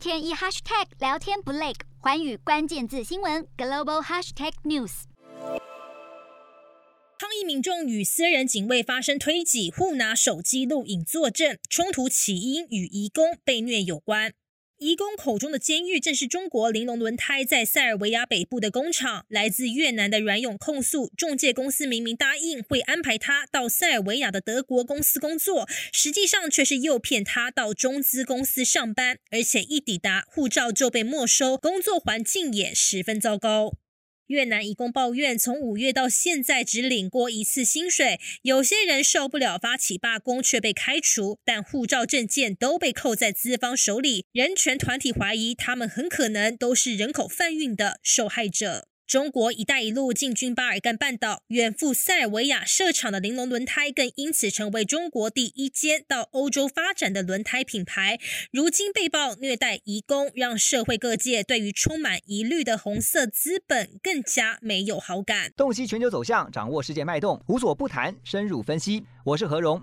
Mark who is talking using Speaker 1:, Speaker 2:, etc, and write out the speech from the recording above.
Speaker 1: 天一 hashtag 聊天不累，环宇关键字新闻 global hashtag news。
Speaker 2: 抗议民众与私人警卫发生推挤，互拿手机录影作证，冲突起因与移工被虐有关。移工口中的监狱，正是中国玲珑轮胎在塞尔维亚北部的工厂。来自越南的阮勇控诉，中介公司明明答应会安排他到塞尔维亚的德国公司工作，实际上却是诱骗他到中资公司上班，而且一抵达护照就被没收，工作环境也十分糟糕。越南移工抱怨，从五月到现在只领过一次薪水，有些人受不了发起罢工却被开除，但护照证件都被扣在资方手里。人权团体怀疑，他们很可能都是人口贩运的受害者。中国“一带一路”进军巴尔干半岛，远赴塞尔维亚设厂的玲珑轮胎，更因此成为中国第一间到欧洲发展的轮胎品牌。如今被曝虐待移工，让社会各界对于充满疑虑的红色资本更加没有好感。
Speaker 3: 洞悉全球走向，掌握世界脉动，无所不谈，深入分析。我是何荣，